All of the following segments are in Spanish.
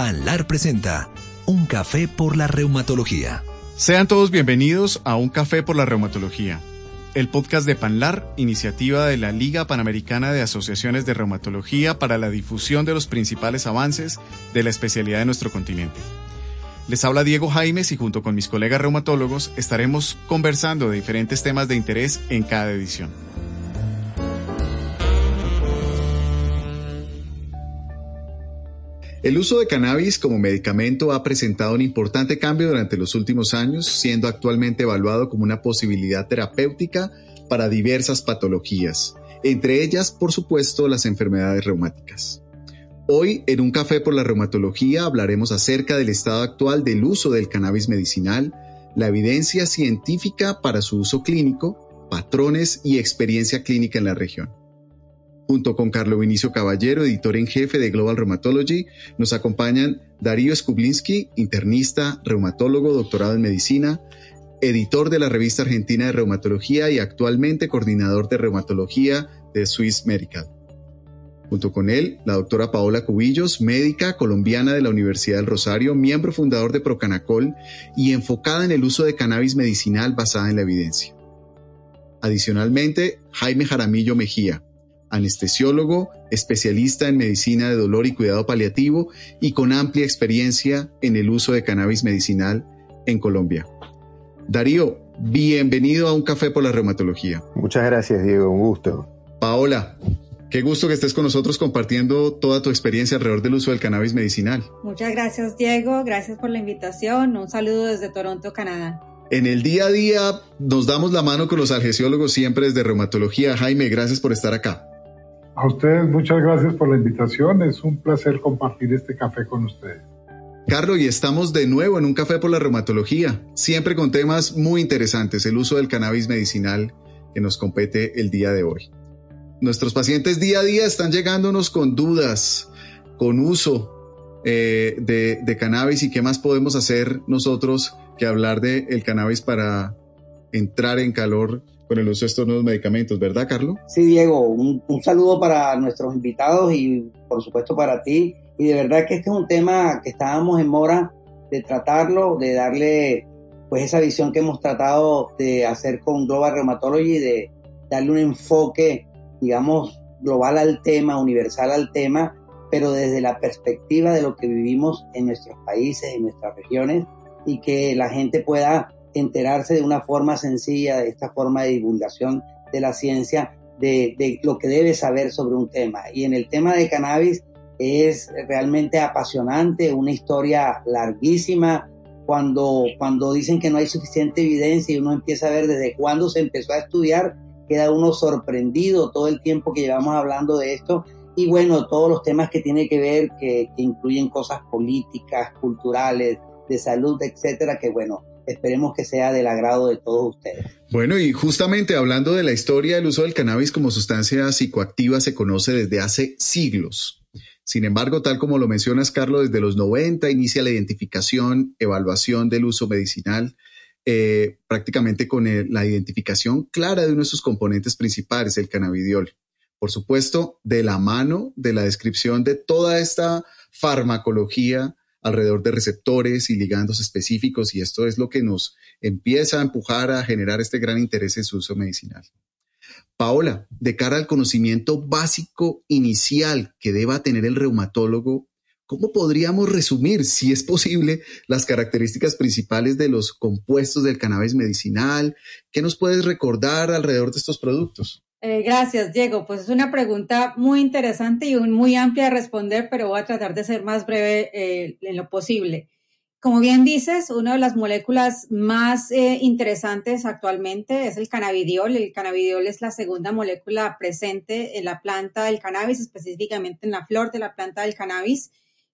Panlar presenta Un café por la reumatología. Sean todos bienvenidos a Un café por la reumatología, el podcast de Panlar, iniciativa de la Liga Panamericana de Asociaciones de Reumatología para la difusión de los principales avances de la especialidad de nuestro continente. Les habla Diego Jaimes y junto con mis colegas reumatólogos estaremos conversando de diferentes temas de interés en cada edición. El uso de cannabis como medicamento ha presentado un importante cambio durante los últimos años, siendo actualmente evaluado como una posibilidad terapéutica para diversas patologías, entre ellas, por supuesto, las enfermedades reumáticas. Hoy, en un café por la reumatología, hablaremos acerca del estado actual del uso del cannabis medicinal, la evidencia científica para su uso clínico, patrones y experiencia clínica en la región. Junto con Carlo Vinicio Caballero, editor en jefe de Global Rheumatology, nos acompañan Darío Skublinski, internista, reumatólogo, doctorado en medicina, editor de la revista argentina de reumatología y actualmente coordinador de reumatología de Swiss Medical. Junto con él, la doctora Paola Cubillos, médica colombiana de la Universidad del Rosario, miembro fundador de Procanacol y enfocada en el uso de cannabis medicinal basada en la evidencia. Adicionalmente, Jaime Jaramillo Mejía, anestesiólogo, especialista en medicina de dolor y cuidado paliativo y con amplia experiencia en el uso de cannabis medicinal en Colombia. Darío, bienvenido a Un Café por la Reumatología. Muchas gracias, Diego, un gusto. Paola, qué gusto que estés con nosotros compartiendo toda tu experiencia alrededor del uso del cannabis medicinal. Muchas gracias, Diego, gracias por la invitación. Un saludo desde Toronto, Canadá. En el día a día nos damos la mano con los algesiólogos siempre desde reumatología. Jaime, gracias por estar acá. A ustedes muchas gracias por la invitación. Es un placer compartir este café con ustedes. Carlos, y estamos de nuevo en un café por la reumatología, siempre con temas muy interesantes, el uso del cannabis medicinal que nos compete el día de hoy. Nuestros pacientes día a día están llegándonos con dudas, con uso eh, de, cannabis y qué más podemos hacer nosotros que hablar del el cannabis para entrar en calor con el uso de estos nuevos medicamentos, ¿verdad, Carlos? Sí, Diego, un, saludo para nuestros invitados y por supuesto para ti. Y de verdad que este es un tema que estábamos en mora de tratarlo, de darle pues esa visión que hemos tratado de hacer con Global Rheumatology, de darle un enfoque, digamos, global al tema, universal al tema, pero desde la perspectiva de lo que vivimos en nuestros países, en nuestras regiones, y que la gente pueda enterarse de una forma sencilla de esta forma de divulgación de la ciencia, de, de, lo que debe saber sobre un tema. Y en el tema de cannabis es realmente apasionante, una historia larguísima. Cuando, cuando dicen que no hay suficiente evidencia y uno empieza a ver desde cuándo se empezó a estudiar, queda uno sorprendido todo el tiempo que llevamos hablando de esto. Y bueno, todos los temas que tiene que ver, que, que incluyen cosas políticas, culturales, de salud, etcétera, que bueno, esperemos que sea del agrado de todos ustedes. Bueno, y justamente hablando de la historia del uso del cannabis como sustancia psicoactiva se conoce desde hace siglos. Sin embargo, tal como lo mencionas, Carlos, desde los 90 inicia la identificación, evaluación del uso medicinal, eh, prácticamente con la identificación clara de uno de sus componentes principales, el cannabidiol. Por supuesto, de la mano de la descripción de toda esta farmacología alrededor de receptores y ligandos específicos y esto es lo que nos empieza a empujar a generar este gran interés en su uso medicinal. Paola, de cara al conocimiento básico inicial que deba tener el reumatólogo, ¿cómo podríamos resumir, si es posible, las características principales de los compuestos del cannabis medicinal? ¿Qué nos puedes recordar alrededor de estos productos? Eh, gracias, Diego. Pues es una pregunta muy interesante y muy amplia de responder, pero voy a tratar de ser más breve eh, en lo posible. Como bien dices, una de las moléculas más eh, interesantes actualmente es el cannabidiol. El cannabidiol es la segunda molécula presente en la planta del cannabis, específicamente en la flor de la planta del cannabis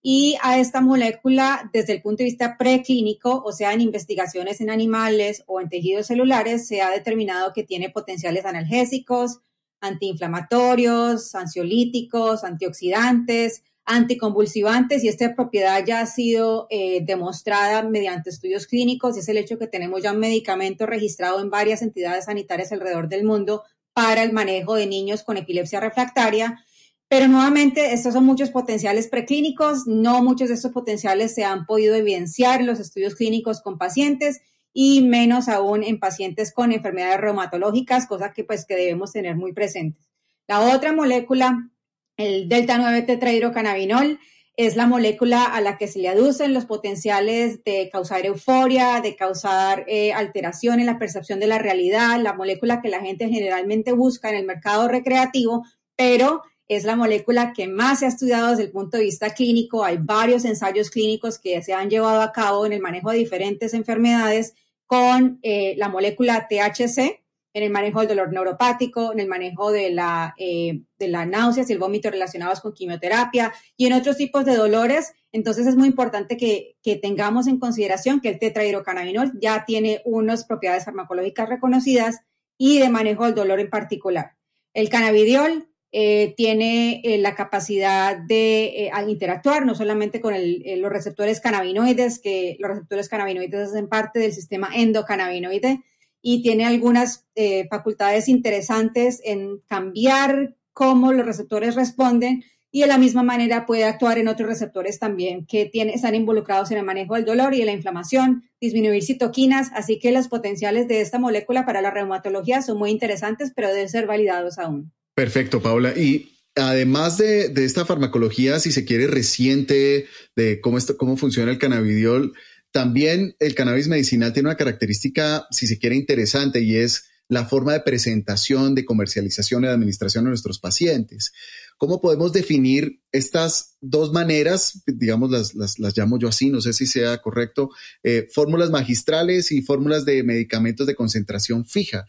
y a esta molécula desde el punto de vista preclínico, o sea, en investigaciones en animales o en tejidos celulares, se ha determinado que tiene potenciales analgésicos, antiinflamatorios, ansiolíticos, antioxidantes, anticonvulsivantes y esta propiedad ya ha sido eh, demostrada mediante estudios clínicos y es el hecho que tenemos ya un medicamento registrado en varias entidades sanitarias alrededor del mundo para el manejo de niños con epilepsia refractaria. Pero nuevamente, estos son muchos potenciales preclínicos, no muchos de estos potenciales se han podido evidenciar en los estudios clínicos con pacientes y menos aún en pacientes con enfermedades reumatológicas, cosa que pues que debemos tener muy presentes. La otra molécula, el delta 9 tetrahidrocannabinol, es la molécula a la que se le aducen los potenciales de causar euforia, de causar eh, alteración en la percepción de la realidad, la molécula que la gente generalmente busca en el mercado recreativo, pero es la molécula que más se ha estudiado desde el punto de vista clínico. Hay varios ensayos clínicos que se han llevado a cabo en el manejo de diferentes enfermedades con eh, la molécula THC, en el manejo del dolor neuropático, en el manejo de la, eh, de la náuseas y el vómito relacionados con quimioterapia y en otros tipos de dolores. Entonces es muy importante que, que tengamos en consideración que el tetrahidrocannabinol ya tiene unas propiedades farmacológicas reconocidas y de manejo del dolor en particular. El cannabidiol eh, tiene eh, la capacidad de eh, interactuar no solamente con los receptores cannabinoides, que los receptores cannabinoides hacen parte del sistema endocannabinoide y tiene algunas facultades interesantes en cambiar cómo los receptores responden y de la misma manera puede actuar en otros receptores también que están involucrados en el manejo del dolor y de la inflamación, disminuir citoquinas, así que los potenciales de esta molécula para la reumatología son muy interesantes, pero deben ser validados aún. Perfecto, Paula. Y además de, esta farmacología, si se quiere, reciente de cómo, cómo funciona el cannabidiol, también el cannabis medicinal tiene una característica, si se quiere, interesante y es la forma de presentación, de comercialización y de administración de nuestros pacientes. ¿Cómo podemos definir estas dos maneras? Digamos, las, las, llamo yo así, no sé si sea correcto, eh, fórmulas magistrales y fórmulas de medicamentos de concentración fija.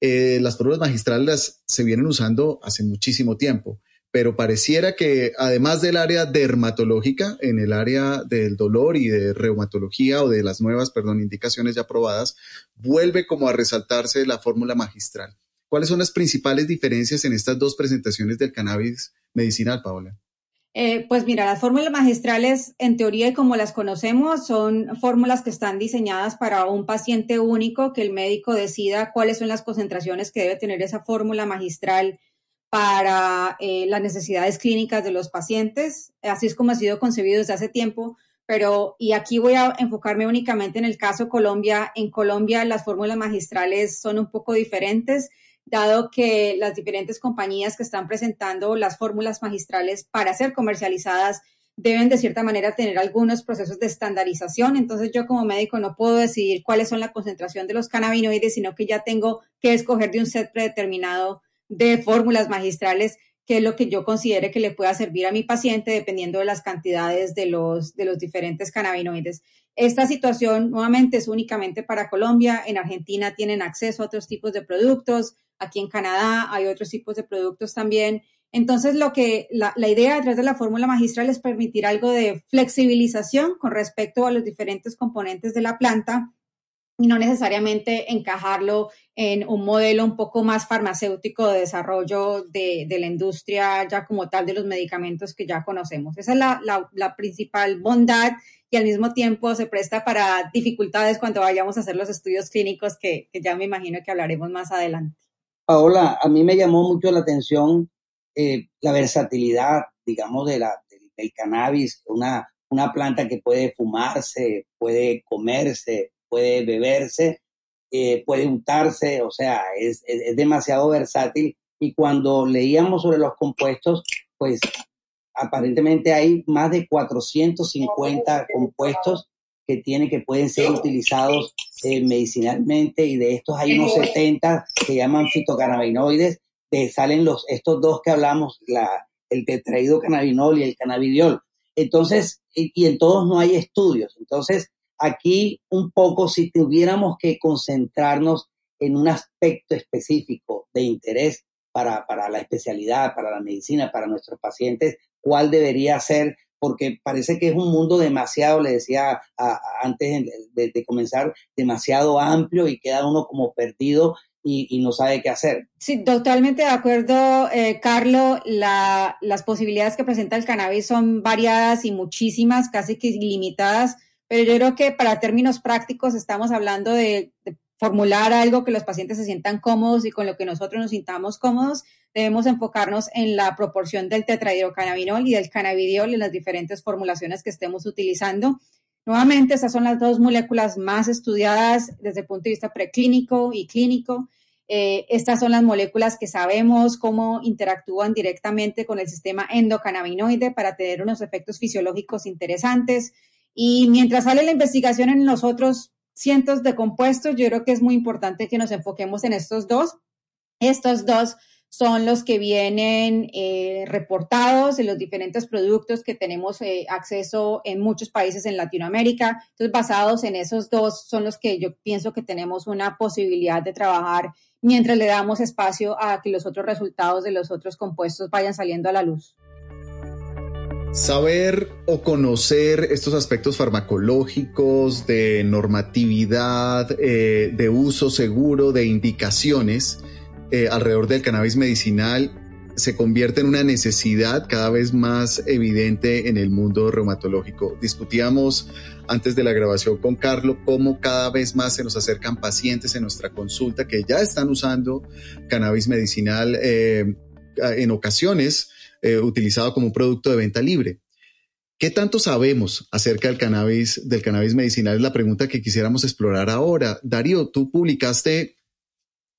Eh, las fórmulas magistrales se vienen usando hace muchísimo tiempo, pero pareciera que además del área dermatológica, en el área del dolor y de reumatología o de las nuevas, perdón, indicaciones ya aprobadas, vuelve como a resaltarse la fórmula magistral. ¿Cuáles son las principales diferencias en estas dos presentaciones del cannabis medicinal, Paola? Eh, pues mira, las fórmulas magistrales, en teoría y como las conocemos, son fórmulas que están diseñadas para un paciente único, que el médico decida cuáles son las concentraciones que debe tener esa fórmula magistral para eh, las necesidades clínicas de los pacientes. Así es como ha sido concebido desde hace tiempo. Pero, y aquí voy a enfocarme únicamente en el caso Colombia. En Colombia las fórmulas magistrales son un poco diferentes dado que las diferentes compañías que están presentando las fórmulas magistrales para ser comercializadas deben de cierta manera tener algunos procesos de estandarización. Entonces yo como médico no puedo decidir cuáles son la concentración de los cannabinoides, sino que ya tengo que escoger de un set predeterminado de fórmulas magistrales que es lo que yo considere que le pueda servir a mi paciente dependiendo de las cantidades de los, de los diferentes cannabinoides. Esta situación nuevamente es únicamente para Colombia. En Argentina tienen acceso a otros tipos de productos. Aquí en Canadá hay otros tipos de productos también. Entonces, lo que la, idea detrás de la fórmula magistral es permitir algo de flexibilización con respecto a los diferentes componentes de la planta y no necesariamente encajarlo en un modelo un poco más farmacéutico de desarrollo de, la industria ya como tal de los medicamentos que ya conocemos. Esa es la, principal bondad y al mismo tiempo se presta para dificultades cuando vayamos a hacer los estudios clínicos que ya me imagino que hablaremos más adelante. Paola, a mí me llamó mucho la atención eh, la versatilidad, digamos, de la, del, cannabis, una, una planta que puede fumarse, puede comerse, puede beberse, eh, puede untarse, o sea, es, es, demasiado versátil. Y cuando leíamos sobre los compuestos, pues aparentemente hay más de 450 compuestos que tiene que pueden ser utilizados eh, medicinalmente y de estos hay unos 70 que llaman fitocannabinoides, que salen los, estos dos que hablamos, la, el tetraído cannabinol y el cannabidiol. Entonces, y, en todos no hay estudios. Entonces, aquí un poco si tuviéramos que concentrarnos en un aspecto específico de interés para, para la especialidad, para la medicina, para nuestros pacientes, cuál debería ser porque parece que es un mundo demasiado, le decía antes de, comenzar, demasiado amplio y queda uno como perdido y, no sabe qué hacer. Sí, totalmente de acuerdo, eh, Carlos. las posibilidades que presenta el cannabis son variadas y muchísimas, casi que ilimitadas, pero yo creo que para términos prácticos estamos hablando de, formular algo que los pacientes se sientan cómodos y con lo que nosotros nos sintamos cómodos, debemos enfocarnos en la proporción del tetrahidrocannabinol y del cannabidiol en las diferentes formulaciones que estemos utilizando. Nuevamente, esas son las dos moléculas más estudiadas desde el punto de vista preclínico y clínico. Eh, estas son las moléculas que sabemos cómo interactúan directamente con el sistema endocannabinoide para tener unos efectos fisiológicos interesantes. Y mientras sale la investigación en los otros cientos de compuestos, yo creo que es muy importante que nos enfoquemos en estos dos. Estos dos son los que vienen eh, reportados en los diferentes productos que tenemos eh, acceso en muchos países en Latinoamérica. Entonces, basados en esos dos, son los que yo pienso que tenemos una posibilidad de trabajar mientras le damos espacio a que los otros resultados de los otros compuestos vayan saliendo a la luz. Saber o conocer estos aspectos farmacológicos, de normatividad, eh, de uso seguro, de indicaciones eh, alrededor del cannabis medicinal se convierte en una necesidad cada vez más evidente en el mundo reumatológico. Discutíamos antes de la grabación con Carlos cómo cada vez más se nos acercan pacientes en nuestra consulta que ya están usando cannabis medicinal eh, en ocasiones eh, utilizado como un producto de venta libre. ¿Qué tanto sabemos acerca del cannabis, del cannabis medicinal? Es la pregunta que quisiéramos explorar ahora. Darío, tú publicaste,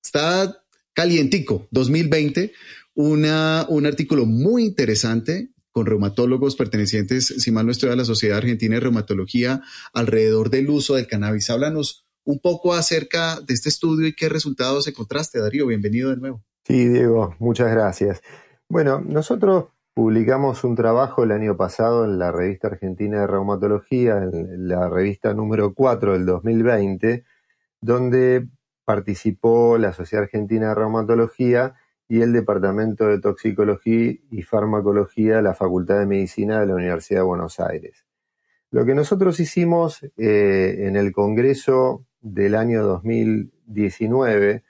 está calientico, 2020, una, un artículo muy interesante con reumatólogos pertenecientes, si mal no estoy, a la Sociedad Argentina de Reumatología alrededor del uso del cannabis. Háblanos un poco acerca de este estudio y qué resultados encontraste, Darío. Bienvenido de nuevo. Sí, Diego, muchas gracias. Bueno, nosotros publicamos un trabajo el año pasado en la revista argentina de reumatología, en la revista número 4 del 2020, donde participó la Sociedad Argentina de Reumatología y el Departamento de Toxicología y Farmacología de la Facultad de Medicina de la Universidad de Buenos Aires. Lo que nosotros hicimos eh, en el Congreso del año 2019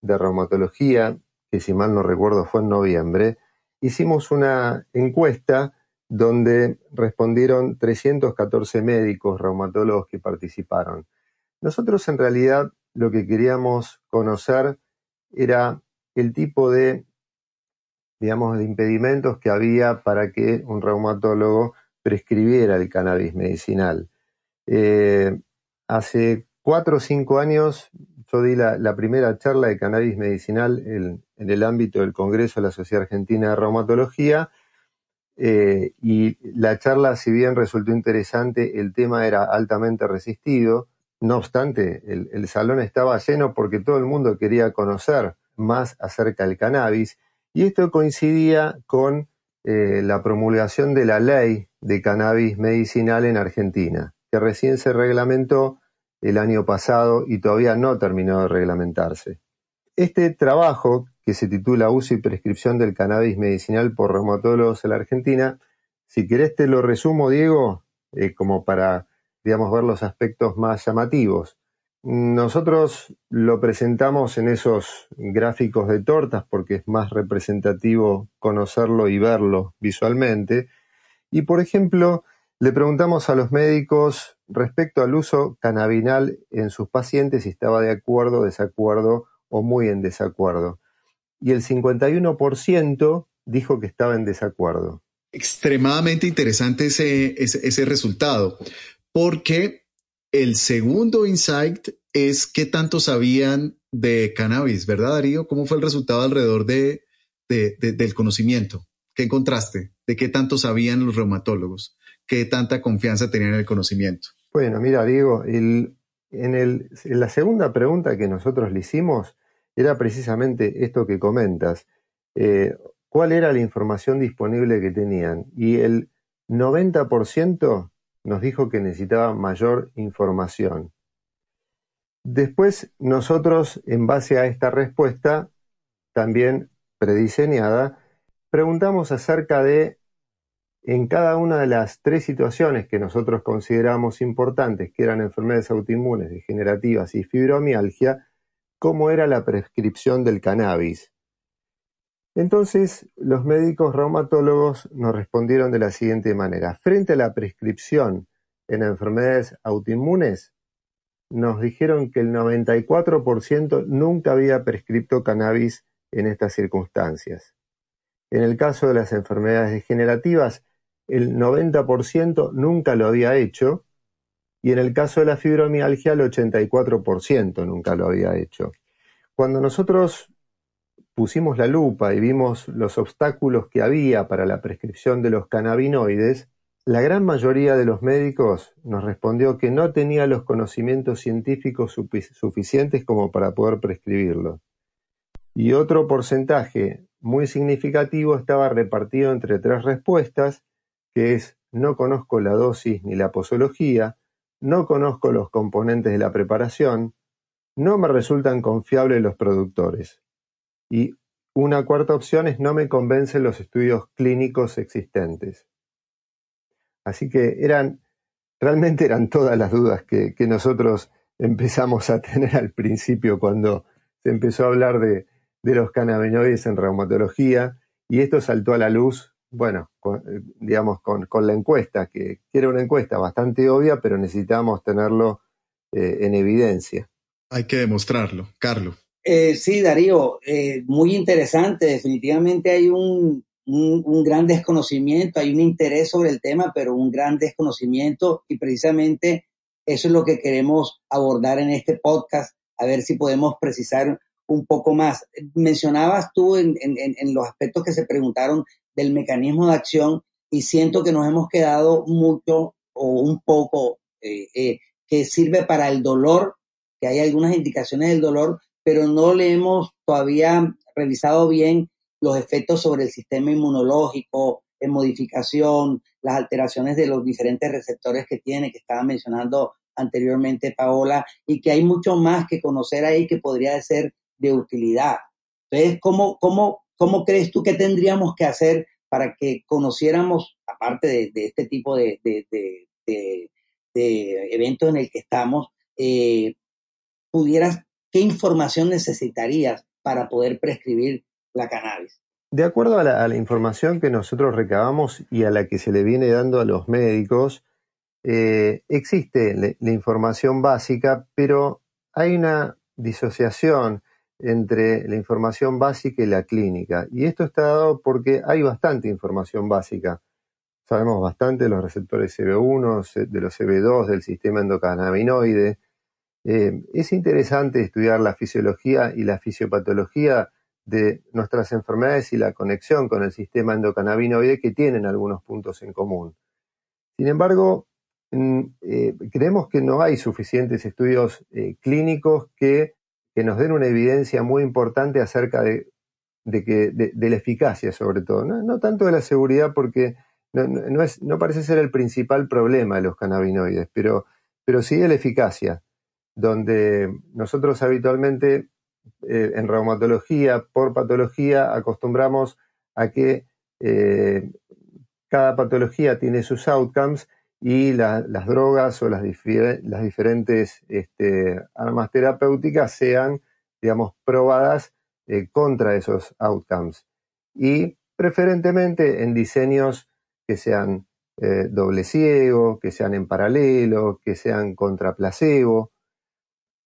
de Reumatología que si mal no recuerdo fue en noviembre, hicimos una encuesta donde respondieron 314 médicos reumatólogos que participaron. Nosotros en realidad lo que queríamos conocer era el tipo de, digamos, impedimentos que había para que un reumatólogo prescribiera el cannabis medicinal. Eh, hace cuatro o cinco años yo di la, primera charla de cannabis medicinal en, el ámbito del Congreso de la Sociedad Argentina de Reumatología. Eh, y la charla, si bien resultó interesante, el tema era altamente resistido. No obstante, el, salón estaba lleno porque todo el mundo quería conocer más acerca del cannabis. Y esto coincidía con eh, la promulgación de la ley de cannabis medicinal en Argentina, que recién se reglamentó el año pasado y todavía no terminó de reglamentarse. Este trabajo, que se titula Uso y prescripción del cannabis medicinal por reumatólogos en la Argentina, si querés te lo resumo, Diego, eh, como para, digamos, ver los aspectos más llamativos. Nosotros lo presentamos en esos gráficos de tortas porque es más representativo conocerlo y verlo visualmente. Y, por ejemplo, le preguntamos a los médicos respecto al uso cannabinal en sus pacientes si estaba de acuerdo, desacuerdo o muy en desacuerdo. Y el 51% dijo que estaba en desacuerdo. Extremadamente interesante ese, ese, resultado, porque el segundo insight es qué tanto sabían de cannabis, ¿verdad, Darío? ¿Cómo fue el resultado alrededor de, del conocimiento? ¿Qué encontraste? ¿De qué tanto sabían los reumatólogos? qué tanta confianza tenían en el conocimiento. Bueno, mira, Diego, en, la segunda pregunta que nosotros le hicimos era precisamente esto que comentas. Eh, ¿Cuál era la información disponible que tenían? Y el 90% nos dijo que necesitaba mayor información. Después nosotros, en base a esta respuesta, también prediseñada, preguntamos acerca de en cada una de las tres situaciones que nosotros consideramos importantes, que eran enfermedades autoinmunes, degenerativas y fibromialgia, cómo era la prescripción del cannabis. Entonces, los médicos reumatólogos nos respondieron de la siguiente manera. Frente a la prescripción en enfermedades autoinmunes, nos dijeron que el 94% nunca había prescripto cannabis en estas circunstancias. En el caso de las enfermedades degenerativas, el 90% nunca lo había hecho y en el caso de la fibromialgia el 84% nunca lo había hecho. Cuando nosotros pusimos la lupa y vimos los obstáculos que había para la prescripción de los cannabinoides, la gran mayoría de los médicos nos respondió que no tenía los conocimientos científicos suficientes como para poder prescribirlo. Y otro porcentaje muy significativo estaba repartido entre tres respuestas, que es no conozco la dosis ni la posología, no conozco los componentes de la preparación, no me resultan confiables los productores. Y una cuarta opción es no me convencen los estudios clínicos existentes. Así que eran, realmente eran todas las dudas que, nosotros empezamos a tener al principio cuando se empezó a hablar de, los cannabinoides en reumatología y esto saltó a la luz, bueno, digamos, con, la encuesta, que, era una encuesta bastante obvia, pero necesitábamos tenerlo eh, en evidencia. Hay que demostrarlo, Carlos. Eh, sí, Darío, eh, muy interesante. Definitivamente hay un, un, gran desconocimiento, hay un interés sobre el tema, pero un gran desconocimiento y precisamente eso es lo que queremos abordar en este podcast, a ver si podemos precisar un poco más. Mencionabas tú en, los aspectos que se preguntaron del mecanismo de acción y siento que nos hemos quedado mucho o un poco eh, eh, que sirve para el dolor, que hay algunas indicaciones del dolor, pero no le hemos todavía revisado bien los efectos sobre el sistema inmunológico, en modificación, las alteraciones de los diferentes receptores que tiene, que estaba mencionando anteriormente Paola, y que hay mucho más que conocer ahí que podría ser de utilidad. Entonces, ¿cómo, cómo, cómo crees tú que tendríamos que hacer para que conociéramos, aparte de, este tipo de, eventos en el que estamos, eh, pudieras, qué información necesitarías para poder prescribir la cannabis. De acuerdo a la, información que nosotros recabamos y a la que se le viene dando a los médicos, eh, existe la, información básica, pero hay una disociación entre la información básica y la clínica. Y esto está dado porque hay bastante información básica. Sabemos bastante de los receptores CB1, de los CB2, del sistema endocannabinoide. Eh, es interesante estudiar la fisiología y la fisiopatología de nuestras enfermedades y la conexión con el sistema endocannabinoide que tienen algunos puntos en común. Sin embargo, mm, eh, creemos que no hay suficientes estudios eh, clínicos que, nos den una evidencia muy importante acerca de, que, de, la eficacia, sobre todo. No, tanto de la seguridad, porque no, es, no, parece ser el principal problema de los cannabinoides, pero, pero sí de la eficacia, donde nosotros habitualmente eh, en reumatología, por patología, acostumbramos a que eh, cada patología tiene sus outcomes y las drogas o las, diferentes este, armas terapéuticas sean, digamos, probadas eh, contra esos outcomes. Y preferentemente en diseños que sean doble ciego, que sean en paralelo, que sean contra placebo,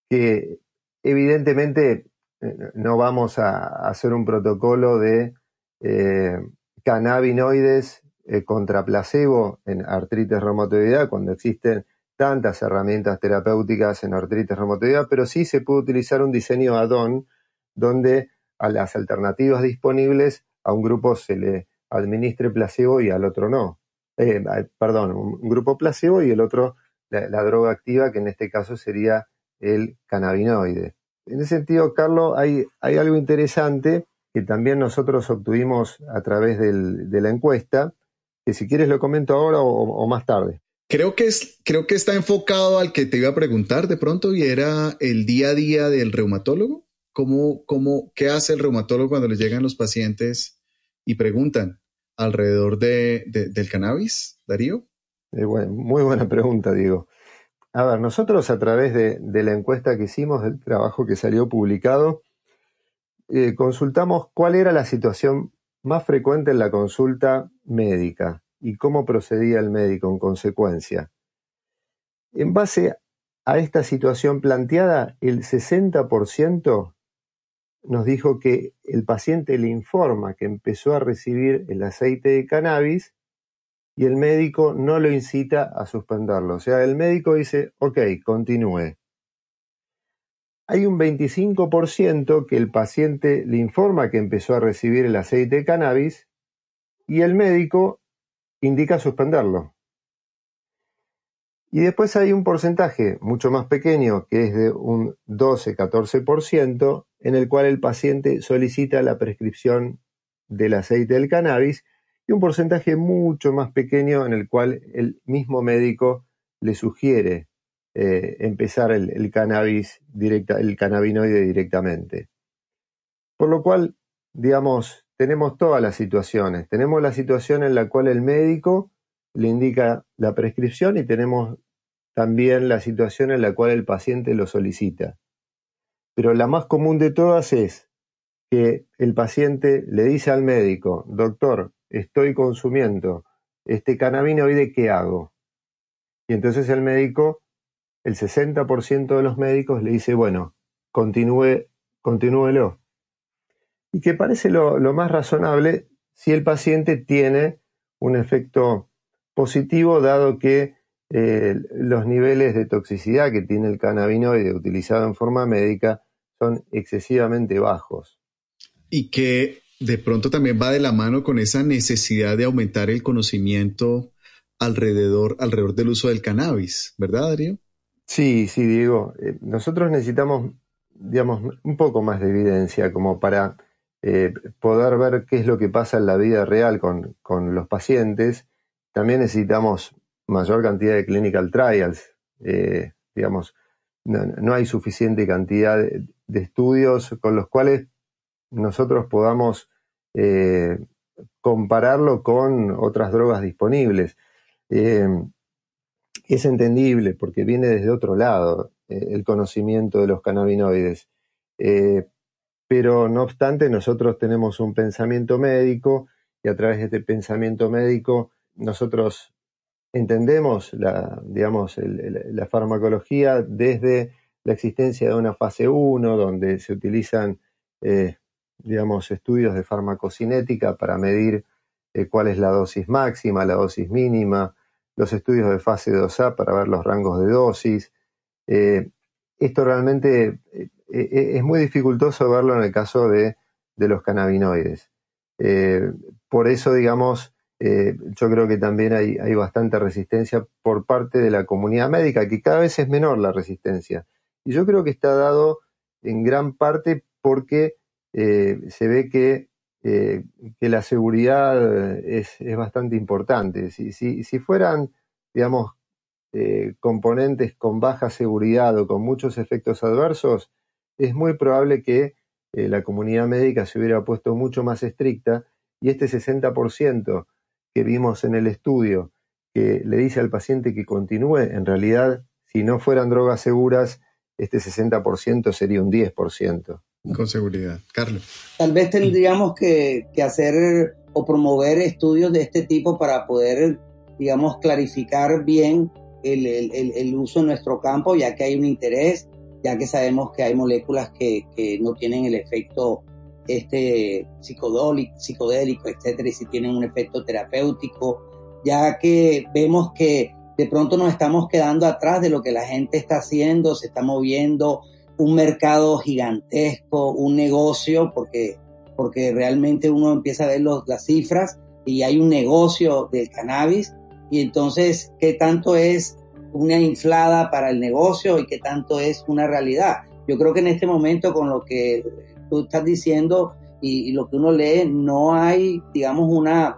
que evidentemente eh, no vamos a hacer un protocolo de eh, cannabinoides eh, contra placebo en artritis reumatoidea cuando existen tantas herramientas terapéuticas en artritis reumatoidea, pero sí se puede utilizar un diseño add-on donde a las alternativas disponibles a un grupo se le administre placebo y al otro no. perdón, un grupo placebo y el otro la droga activa, que en este caso sería el cannabinoide. En ese sentido, Carlos, hay, hay algo interesante que también nosotros obtuvimos a través de la encuesta, que si quieres lo comento ahora o, más tarde. Creo que, es, creo que está enfocado al que te iba a preguntar de pronto y era el día a día del reumatólogo. ¿Cómo, cómo, ¿Qué hace el reumatólogo cuando le llegan los pacientes y preguntan alrededor de, del cannabis, Darío? Eh, muy buena pregunta, Diego. A ver, nosotros a través de, la encuesta que hicimos, del trabajo que salió publicado, eh, consultamos cuál era la situación más frecuente en la consulta médica y cómo procedía el médico en consecuencia. En base a esta situación planteada, el 60% nos dijo que el paciente le informa que empezó a recibir el aceite de cannabis y el médico no lo incita a suspenderlo. O sea, el médico dice, ok, continúe. Hay un 25% que el paciente le informa que empezó a recibir el aceite de cannabis y el médico indica suspenderlo. Y después hay un porcentaje mucho más pequeño, que es de un 12-14%, en el cual el paciente solicita la prescripción del aceite del cannabis, y un porcentaje mucho más pequeño en el cual el mismo médico le sugiere eh, empezar el, cannabis directa, el cannabinoide directamente. Por lo cual, digamos, tenemos todas las situaciones. Tenemos la situación en la cual el médico le indica la prescripción y tenemos también la situación en la cual el paciente lo solicita. Pero la más común de todas es que el paciente le dice al médico, doctor, estoy consumiendo este cannabinoide, ¿qué hago? Y entonces el médico, el 60% de los médicos le dice, bueno, continúe, continúelo. Y que parece lo, lo más razonable si el paciente tiene un efecto positivo dado que eh, los niveles de toxicidad que tiene el cannabinoide utilizado en forma médica son excesivamente bajos. Y que de pronto también va de la mano con esa necesidad de aumentar el conocimiento alrededor, alrededor del uso del cannabis, ¿verdad, Darío? Sí, sí, Diego. Eh, nosotros necesitamos, digamos, un poco más de evidencia como para eh, poder ver qué es lo que pasa en la vida real con, con los pacientes también necesitamos mayor cantidad de clinical trials. Eh, digamos, no, hay suficiente cantidad de, estudios con los cuales nosotros podamos eh, compararlo con otras drogas disponibles. Eh, es entendible porque viene desde otro lado el conocimiento de los cannabinoides. Pero no obstante, nosotros tenemos un pensamiento médico y a través de este pensamiento médico nosotros entendemos la, digamos, la farmacología desde la existencia de una fase 1, donde se utilizan, eh, digamos, estudios de farmacocinética para medir eh, cuál es la dosis máxima, la dosis mínima, los estudios de fase 2A para ver los rangos de dosis. Eh, esto realmente es muy dificultoso verlo en el caso de, de los cannabinoides. por eso, digamos, eh, yo creo que también hay, bastante resistencia por parte de la comunidad médica, que cada vez es menor la resistencia. Y yo creo que está dado en gran parte porque eh, se ve que, eh, que la seguridad es, bastante importante. Si, si fueran, digamos, componentes con baja seguridad o con muchos efectos adversos, es muy probable que la comunidad médica se hubiera puesto mucho más estricta y este 60% que vimos en el estudio que le dice al paciente que continúe, en realidad, si no fueran drogas seguras, este 60% sería un 10%. Con seguridad. Carlos. Tal vez tendríamos que, hacer o promover estudios de este tipo para poder, digamos, clarificar bien el, uso en nuestro campo, ya que hay un interés, ya que sabemos que hay moléculas que, que no tienen el efecto este psicodélico, etcétera, y si tienen un efecto terapéutico, ya que vemos que de pronto nos estamos quedando atrás de lo que la gente está haciendo, se está moviendo un mercado gigantesco, un negocio, porque, porque realmente uno empieza a ver los, las cifras y hay un negocio del cannabis, y entonces, ¿qué tanto es una inflada para el negocio y qué tanto es una realidad? Yo creo que en este momento con lo que tú estás diciendo y, lo que uno lee, no hay, digamos, una,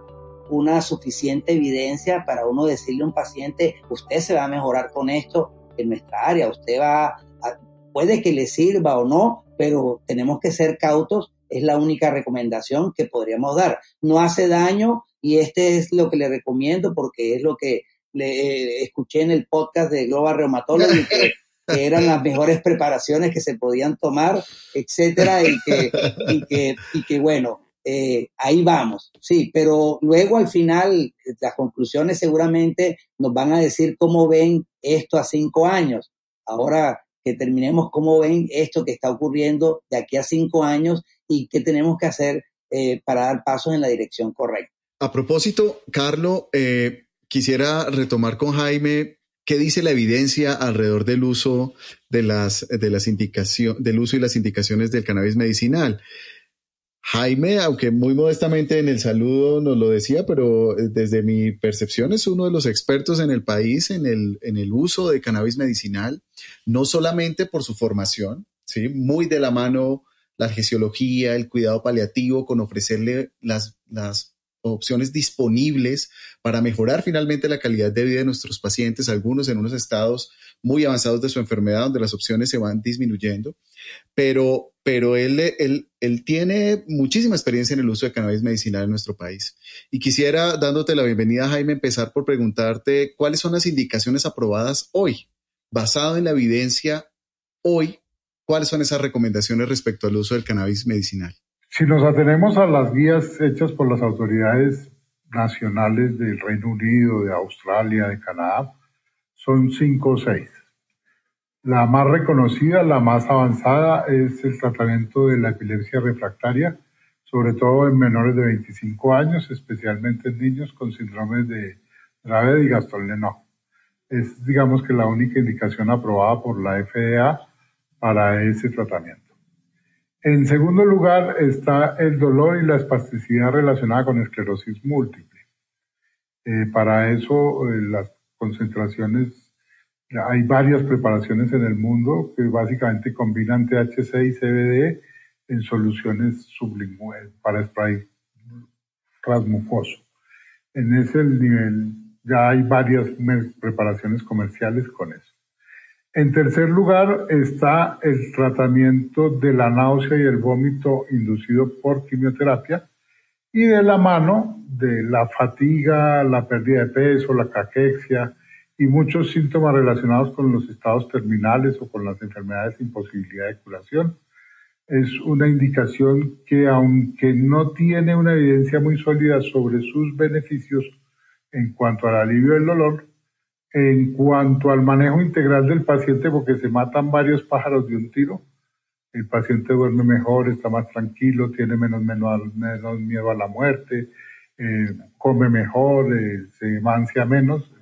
una suficiente evidencia para uno decirle a un paciente, usted se va a mejorar con esto en nuestra área, usted va, a, puede que le sirva o no, pero tenemos que ser cautos, es la única recomendación que podríamos dar. No hace daño y este es lo que le recomiendo porque es lo que le eh, escuché en el podcast de Global Rheumatology que que eran las mejores preparaciones que se podían tomar, etcétera, y que, y que, y que bueno, eh, ahí vamos, sí, pero luego al final las conclusiones seguramente nos van a decir cómo ven esto a cinco años. ahora que terminemos, cómo ven esto que está ocurriendo de aquí a cinco años y qué tenemos que hacer eh, para dar pasos en la dirección correcta. A propósito, Carlos, eh, quisiera retomar con Jaime qué dice la evidencia alrededor del uso de las, de las indicaciones, del uso y las indicaciones del cannabis medicinal. Jaime, aunque muy modestamente en el saludo nos lo decía, pero eh, desde mi percepción es uno de los expertos en el país en el, en el uso de cannabis medicinal, no solamente por su formación, ¿sí? muy de la mano la gesiología, el cuidado paliativo, con ofrecerle las, las opciones disponibles para mejorar finalmente la calidad de vida de nuestros pacientes, algunos en unos estados muy avanzados de su enfermedad donde las opciones se van disminuyendo, pero, pero él, él, él tiene muchísima experiencia en el uso de cannabis medicinal en nuestro país. Y quisiera, dándote la bienvenida, Jaime, empezar por preguntarte cuáles son las indicaciones aprobadas hoy, basado en la evidencia hoy, cuáles son esas recomendaciones respecto al uso del cannabis medicinal. Si nos atenemos a las guías hechas por las autoridades nacionales del Reino Unido, de Australia, de Canadá, son cinco o seis. La más reconocida, la más avanzada, es el tratamiento de la epilepsia refractaria, sobre todo en menores de 25 años, especialmente en niños con síndrome de Dravet y Gastón-Lennox. Es, digamos que, la única indicación aprobada por la FDA para ese tratamiento. En segundo lugar está el dolor y la espasticidad relacionada con esclerosis múltiple. Eh, para eso eh, las concentraciones, hay varias preparaciones en el mundo que básicamente combinan THC y CBD en soluciones sublinguales para spray transmucoso. En ese nivel ya hay varias preparaciones comerciales con eso. En tercer lugar está el tratamiento de la náusea y el vómito inducido por quimioterapia y de la mano de la fatiga, la pérdida de peso, la caquexia y muchos síntomas relacionados con los estados terminales o con las enfermedades sin posibilidad de curación. Es una indicación que aunque no tiene una evidencia muy sólida sobre sus beneficios en cuanto al alivio del dolor, en cuanto al manejo integral del paciente, porque se matan varios pájaros de un tiro, el paciente duerme mejor, está más tranquilo, tiene menos, menos, miedo a la muerte, eh, come mejor, eh, se mancia menos.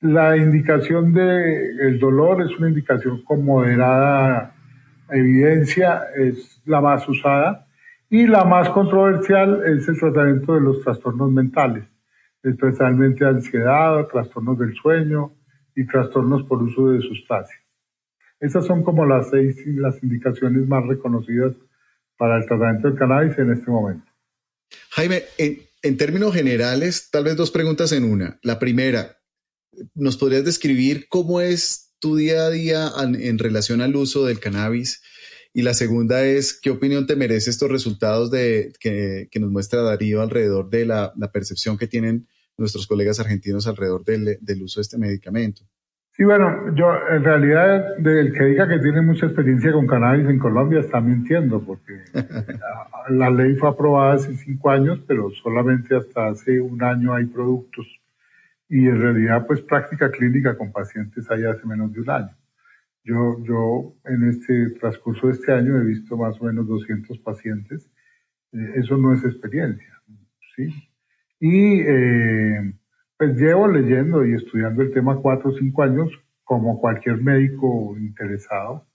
La indicación del el dolor es una indicación con moderada evidencia, es la más usada, y la más controversial es el tratamiento de los trastornos mentales especialmente ansiedad, trastornos del sueño y trastornos por uso de sustancias. Esas son como las seis las indicaciones más reconocidas para el tratamiento del cannabis en este momento. Jaime, en, términos generales, tal vez dos preguntas en una. La primera, ¿nos podrías describir cómo es tu día a día en, relación al uso del cannabis? Y la segunda es, ¿qué opinión te merece estos resultados de, que, nos muestra Darío alrededor de la, la percepción que tienen nuestros colegas argentinos alrededor del, del uso de este medicamento. Sí, bueno, yo en realidad del que diga que tiene mucha experiencia con cannabis en Colombia está mintiendo, porque la, ley fue aprobada hace cinco años, pero solamente hasta hace un año hay productos y en realidad pues práctica clínica con pacientes hay hace menos de un año. Yo, yo en este transcurso de este año he visto más o menos 200 pacientes. Eh, eso no es experiencia, ¿sí? Y eh, pues llevo leyendo y estudiando el tema cuatro o cinco años como cualquier médico interesado,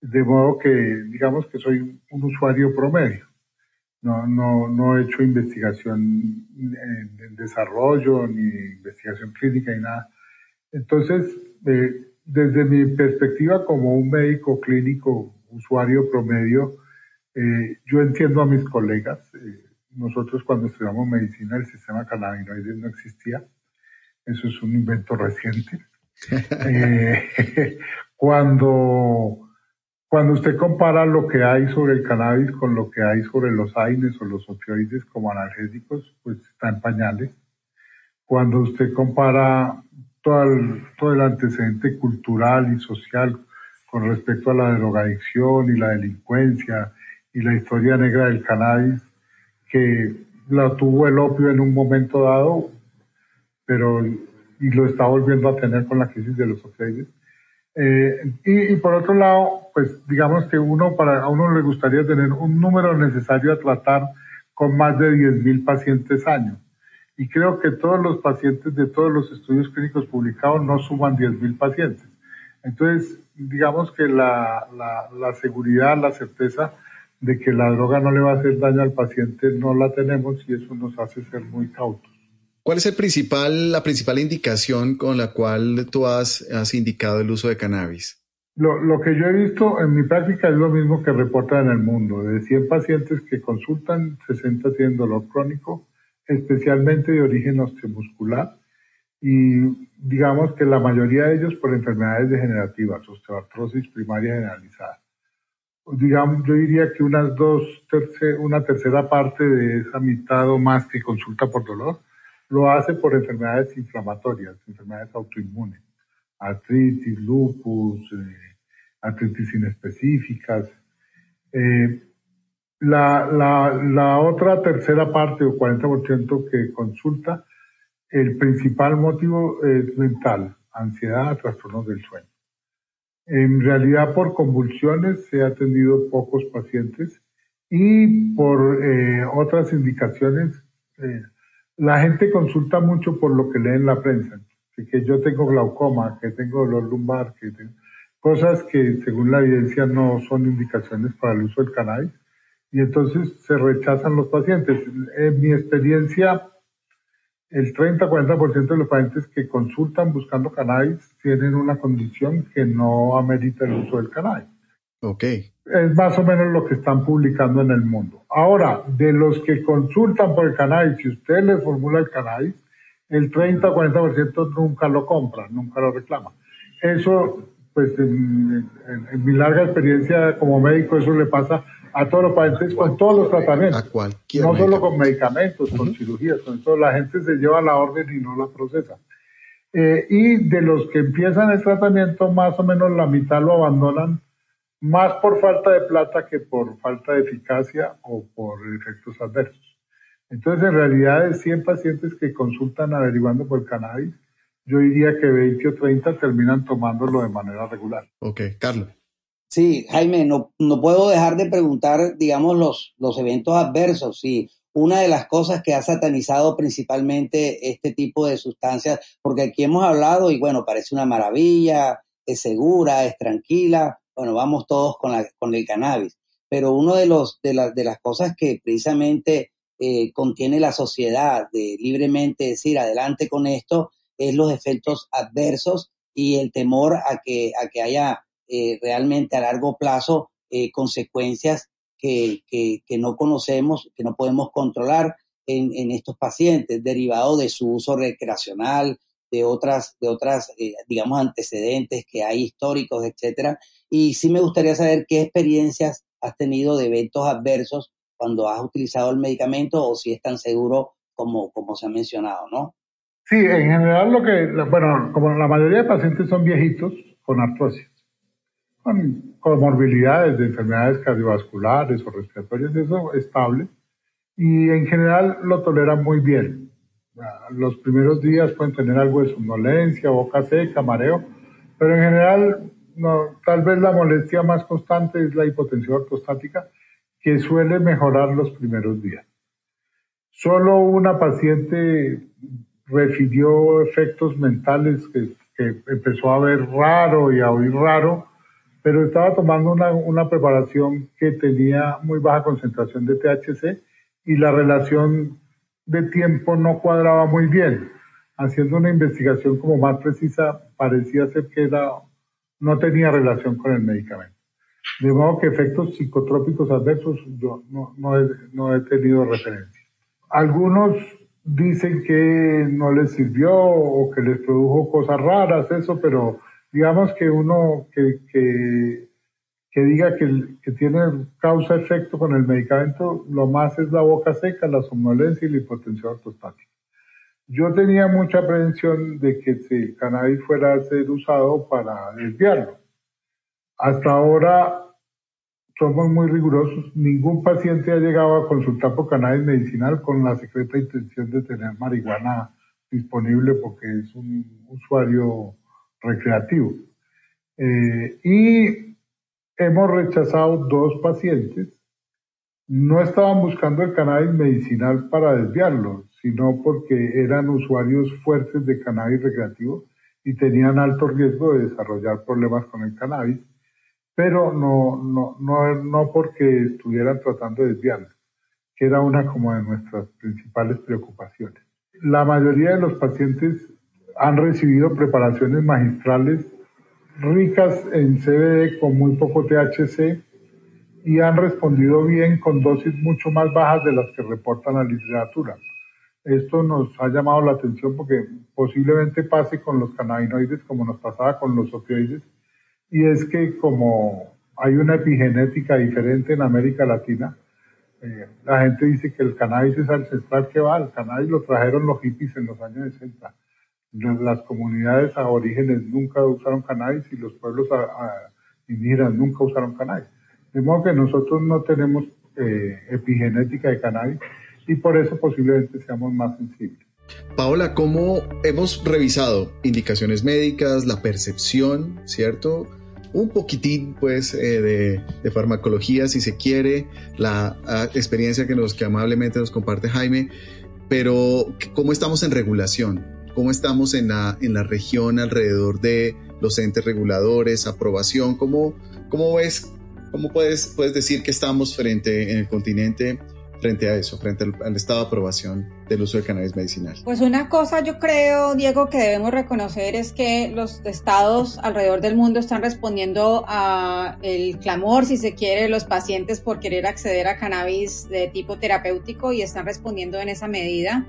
de modo que digamos que soy un usuario promedio. No, no, no he hecho investigación en, desarrollo, ni investigación clínica, ni nada. Entonces, eh, desde mi perspectiva como un médico clínico, usuario promedio, eh, yo entiendo a mis colegas. Nosotros cuando estudiamos medicina el sistema cannabinoide no existía. Eso es un invento reciente. Eh, cuando, cuando usted compara lo que hay sobre el cannabis con lo que hay sobre los AINES o los opioides como analgésicos, pues está en pañales. Cuando usted compara todo el, todo el antecedente cultural y social con respecto a la drogadicción y la delincuencia y la historia negra del cannabis, que la tuvo el opio en un momento dado, pero y lo está volviendo a tener con la crisis de los opioides. Eh, y, por otro lado, pues digamos que uno para a uno le gustaría tener un número necesario a tratar con más de 10.000 pacientes año. Y creo que todos los pacientes de todos los estudios clínicos publicados no suman 10.000 pacientes. Entonces, digamos que la, la, la seguridad, la certeza de que la droga no le va a hacer daño al paciente no la tenemos y eso nos hace ser muy cautos. ¿Cuál es el principal, la principal indicación con la cual tú has, has indicado el uso de cannabis? Lo, lo, que yo he visto en mi práctica es lo mismo que reporta en el mundo. De 100 pacientes que consultan, 60 tienen dolor crónico, especialmente de origen osteomuscular, y digamos que la mayoría de ellos por enfermedades degenerativas, osteoartrosis primaria generalizada. Digamos, yo diría que unas dos, una tercera parte de esa mitad o más que consulta por dolor lo hace por enfermedades inflamatorias, enfermedades autoinmunes, artritis, lupus, eh, artritis inespecíficas. Eh, la, la, otra tercera parte o 40% que consulta, el principal motivo es mental, ansiedad, trastornos del sueño. En realidad por convulsiones se ha atendido pocos pacientes. Y por eh, otras indicaciones eh, la gente consulta mucho por lo que lee en la prensa, que yo tengo glaucoma, que tengo dolor lumbar, que cosas que según la evidencia no son indicaciones para el uso del cannabis. Y entonces se rechazan los pacientes. En mi experiencia, el 30-40% de los pacientes que consultan buscando cannabis tienen una condición que no amerita el uso del cannabis. Ok. Es más o menos lo que están publicando en el mundo. Ahora, de los que consultan por el cannabis, si usted le formula el cannabis, el 30-40% nunca lo compra, nunca lo reclama. Eso, pues en, mi larga experiencia como médico, eso le pasa a todos los pacientes con todos los tratamientos. no solo con medicamentos, con cirugías, con todo. La gente se lleva la orden y no la procesa. Eh, y de los que empiezan el tratamiento, más o menos la mitad lo abandonan más por falta de plata que por falta de eficacia o por efectos adversos. Entonces, en realidad, de 100 pacientes que consultan averiguando por el cannabis, yo diría que 20 o 30 terminan tomándolo de manera regular. Ok, Carlos. Sí, Jaime, no, no puedo dejar de preguntar, digamos, los, los eventos adversos. Sí, una de las cosas que ha satanizado principalmente este tipo de sustancias, porque aquí hemos hablado y bueno, parece una maravilla, es segura, es tranquila, bueno, vamos todos con, la, con el cannabis. Pero uno de los de, de las cosas que precisamente eh, contiene la sociedad de libremente decir adelante con esto es los efectos adversos y el temor a que, a que haya eh, realmente a largo plazo eh, consecuencias que, que, no conocemos, que no podemos controlar en, en estos pacientes, derivado de su uso recreacional, de otras, de otras, eh, digamos, antecedentes que hay históricos, etcétera. Y sí me gustaría saber qué experiencias has tenido de eventos adversos cuando has utilizado el medicamento o si es tan seguro como, como se ha mencionado, ¿no? Sí, en general lo que, bueno, como la mayoría de pacientes son viejitos con artrosis, con comorbilidades de enfermedades cardiovasculares o respiratorias, eso es estable, y en general lo toleran muy bien. Los primeros días pueden tener algo de somnolencia, boca seca, mareo, pero en general no, tal vez la molestia más constante es la hipotensión ortostática, que suele mejorar los primeros días. Solo una paciente refirió efectos mentales que, que, empezó a ver raro y a oír raro, pero estaba tomando una, una preparación que tenía muy baja concentración de THC y la relación de tiempo no cuadraba muy bien. Haciendo una investigación como más precisa, parecía ser que era, no tenía relación con el medicamento. De modo que efectos psicotrópicos adversos yo no, no, he, no he tenido referencia. Algunos dicen que no les sirvió o que les produjo cosas raras, eso, pero digamos que uno que, que diga que, tiene causa-efecto con el medicamento, lo más es la boca seca, la somnolencia y la hipotensión ortostática. Yo tenía mucha prevención de que el cannabis fuera a ser usado para desviarlo. Hasta ahora somos muy rigurosos. Ningún paciente ha llegado a consultar por cannabis medicinal con la secreta intención de tener marihuana disponible porque es un usuario recreativo. Eh, y hemos rechazado dos pacientes. No estaban buscando el cannabis medicinal para desviarlo, sino porque eran usuarios fuertes de cannabis recreativo y tenían alto riesgo de desarrollar problemas con el cannabis, pero no, no, no, no porque estuvieran tratando de desviarlo, que era una como de nuestras principales preocupaciones. La mayoría de los pacientes han recibido preparaciones magistrales ricas en CBD con muy poco THC y han respondido bien con dosis mucho más bajas de las que reportan la literatura. Esto nos ha llamado la atención porque posiblemente pase con los cannabinoides como nos pasaba con los opioides. Y es que como hay una epigenética diferente en América Latina, eh, la gente dice que el cannabis es ancestral que va, el cannabis lo trajeron los hippies en los años 60 las comunidades aborígenes nunca usaron cannabis y los pueblos indígenas nunca usaron cannabis. De modo que nosotros no tenemos eh, epigenética de cannabis y por eso posiblemente seamos más sensibles. Paola, ¿cómo hemos revisado indicaciones médicas, la percepción, ¿cierto? Un poquitín, pues, eh, de, de, farmacología, si se quiere, la ah, experiencia que, nos, que amablemente nos comparte Jaime, pero ¿cómo estamos en regulación? Cómo estamos en la, en la región alrededor de los entes reguladores, aprobación, cómo, cómo ves, cómo puedes, puedes decir que estamos frente en el continente frente a eso, frente al, estado de aprobación del uso de cannabis medicinal? Pues una cosa yo creo, Diego, que debemos reconocer es que los estados alrededor del mundo están respondiendo a el clamor, si se quiere, de los pacientes por querer acceder a cannabis de tipo terapéutico y están respondiendo en esa medida.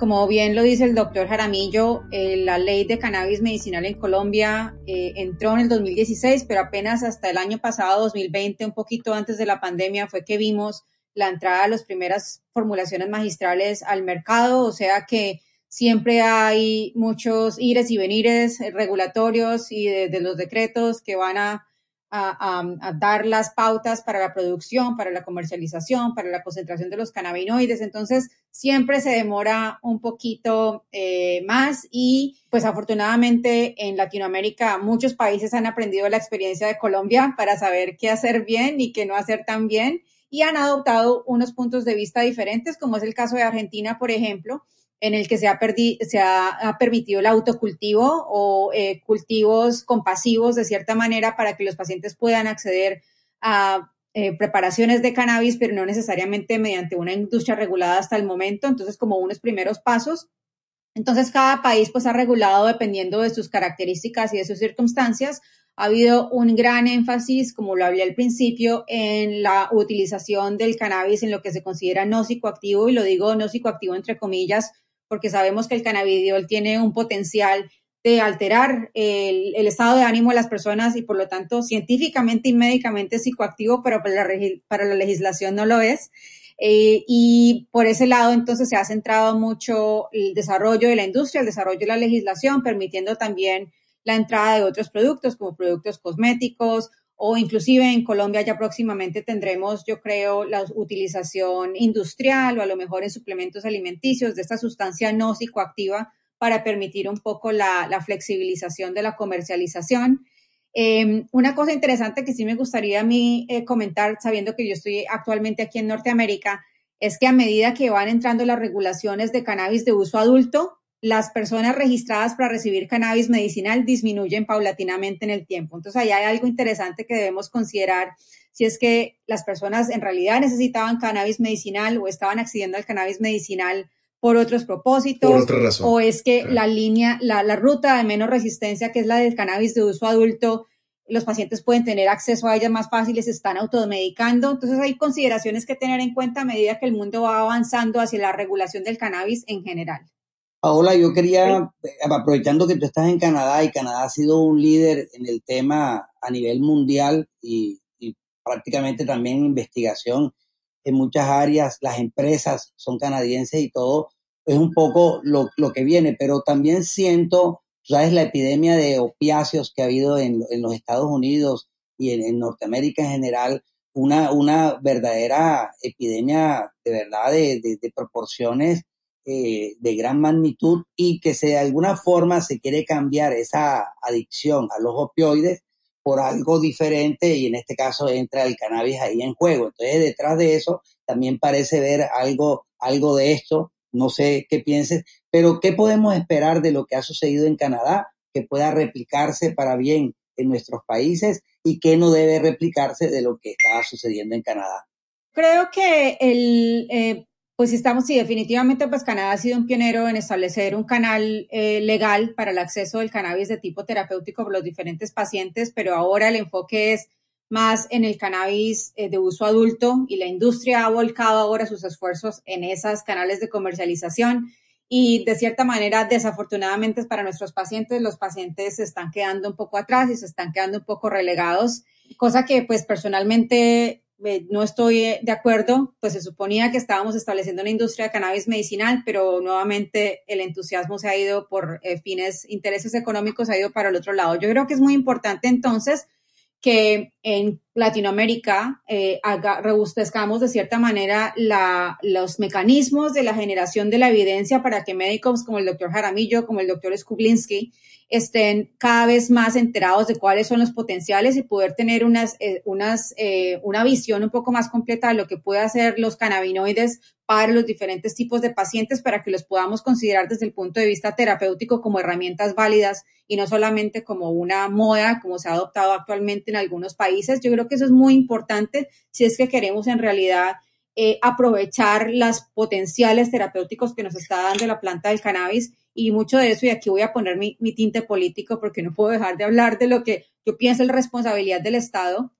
Como bien lo dice el doctor Jaramillo, eh, la ley de cannabis medicinal en Colombia eh, entró en el 2016, pero apenas hasta el año pasado, 2020, un poquito antes de la pandemia, fue que vimos la entrada de las primeras formulaciones magistrales al mercado, o sea que siempre hay muchos ires y venires regulatorios y de los decretos que van a a, dar las pautas para la producción, para la comercialización, para la concentración de los cannabinoides. Entonces, siempre se demora un poquito eh, más y pues afortunadamente en Latinoamérica muchos países han aprendido la experiencia de Colombia para saber qué hacer bien y qué no hacer tan bien y han adoptado unos puntos de vista diferentes, como es el caso de Argentina, por ejemplo, en el que se ha, permitido el autocultivo o eh, cultivos compasivos de cierta manera para que los pacientes puedan acceder a eh, preparaciones de cannabis, pero no necesariamente mediante una industria regulada hasta el momento. Entonces, como unos primeros pasos. Entonces, cada país pues ha regulado dependiendo de sus características y de sus circunstancias. Ha habido un gran énfasis, como lo hablé al principio, en la utilización del cannabis en lo que se considera no psicoactivo, y lo digo no psicoactivo entre comillas, porque sabemos que el cannabidiol tiene un potencial de alterar el, estado de ánimo de las personas y por lo tanto científicamente y médicamente es psicoactivo, pero para la, para la legislación no lo es. Eh, y por ese lado entonces se ha centrado mucho el desarrollo de la industria, el desarrollo de la legislación, permitiendo también la entrada de otros productos como productos cosméticos o inclusive en Colombia ya próximamente tendremos, yo creo, la utilización industrial o a lo mejor en suplementos alimenticios de esta sustancia no psicoactiva para permitir un poco la, flexibilización de la comercialización. Em, una cosa interesante que sí me gustaría a mí eh, comentar, sabiendo que yo estoy actualmente aquí en Norteamérica, es que a medida que van entrando las regulaciones de cannabis de uso adulto, las personas registradas para recibir cannabis medicinal disminuyen paulatinamente en el tiempo. Entonces, ahí hay algo interesante que debemos considerar si es que las personas en realidad necesitaban cannabis medicinal o estaban accediendo al cannabis medicinal por otros propósitos, o es que la línea, la, la ruta de menos resistencia, que es la del cannabis de uso adulto, los pacientes pueden tener acceso a ella más fáciles, se están automedicando. Entonces hay consideraciones que tener en cuenta a medida que el mundo va avanzando hacia la regulación del cannabis en general. Paola, yo quería, eh, aprovechando que tú estás en Canadá y Canadá ha sido un líder en el tema a nivel mundial y, prácticamente también en investigación en muchas áreas, las empresas son canadienses y todo, es un poco lo, que viene, pero también siento, sabes, la epidemia de opiáceos que ha habido en, los Estados Unidos y en, Norteamérica en general, una, una verdadera epidemia de verdad de, de proporciones eh, de gran magnitud y que se, de alguna forma se quiere cambiar esa adicción a los opioides por algo diferente y en este caso entra el cannabis ahí en juego. Entonces, detrás de eso también parece ver algo, algo de esto. No sé qué pienses, pero ¿qué podemos esperar de lo que ha sucedido en Canadá que pueda replicarse para bien en nuestros países y qué no debe replicarse de lo que está sucediendo en Canadá? Creo que el, eh, pues estamos, sí, definitivamente, pues Canadá ha sido un pionero en establecer un canal eh, legal para el acceso del cannabis de tipo terapéutico por los diferentes pacientes, pero ahora el enfoque es más en el cannabis eh, de uso adulto y la industria ha volcado ahora sus esfuerzos en esos canales de comercialización y de cierta manera, desafortunadamente para nuestros pacientes, los pacientes se están quedando un poco atrás y se están quedando un poco relegados, cosa que pues personalmente no estoy eh, de acuerdo, pues se suponía que estábamos estableciendo una industria de cannabis medicinal, pero nuevamente el entusiasmo se ha ido por eh, fines, intereses económicos, ha ido para el otro lado. Yo creo que es muy importante entonces que en Latinoamérica eh, rebustezcamos de cierta manera la, los mecanismos de la generación de la evidencia para que médicos como el doctor Jaramillo, como el doctor Skublinski, estén cada vez más enterados de cuáles son los potenciales y poder tener unas, eh, unas, eh, una visión un poco más completa de lo que puede hacer los cannabinoides para los diferentes tipos de pacientes para que los podamos considerar desde el punto de vista terapéutico como herramientas válidas y no solamente como una moda como se ha adoptado actualmente en algunos países. Yo creo que eso es muy importante si es que queremos en realidad eh, aprovechar las potenciales terapéuticos que nos está dando la planta del cannabis y mucho de eso, y aquí voy a poner mi, mi tinte político porque no puedo dejar de hablar de lo que yo pienso es la responsabilidad del Estado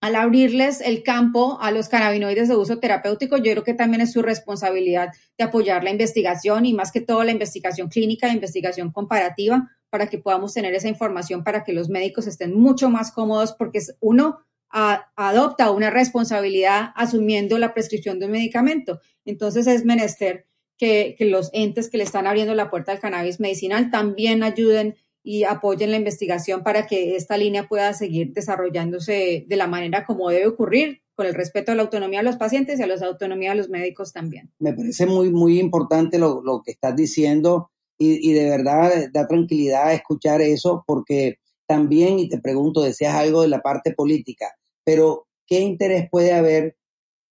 al abrirles el campo a los cannabinoides de uso terapéutico, yo creo que también es su responsabilidad de apoyar la investigación y más que todo la investigación clínica, la investigación comparativa, para que podamos tener esa información para que los médicos estén mucho más cómodos porque uno adopta una responsabilidad asumiendo la prescripción de un medicamento. Entonces es menester que, que los entes que le están abriendo la puerta al cannabis medicinal también ayuden y apoyen la investigación para que esta línea pueda seguir desarrollándose de la manera como debe ocurrir, con el respeto a la autonomía de los pacientes y a la autonomía de los médicos también. Me parece muy, muy importante lo, lo que estás diciendo y, y, de verdad da tranquilidad escuchar eso porque también, y te pregunto, decías algo de la parte política, pero ¿qué interés puede haber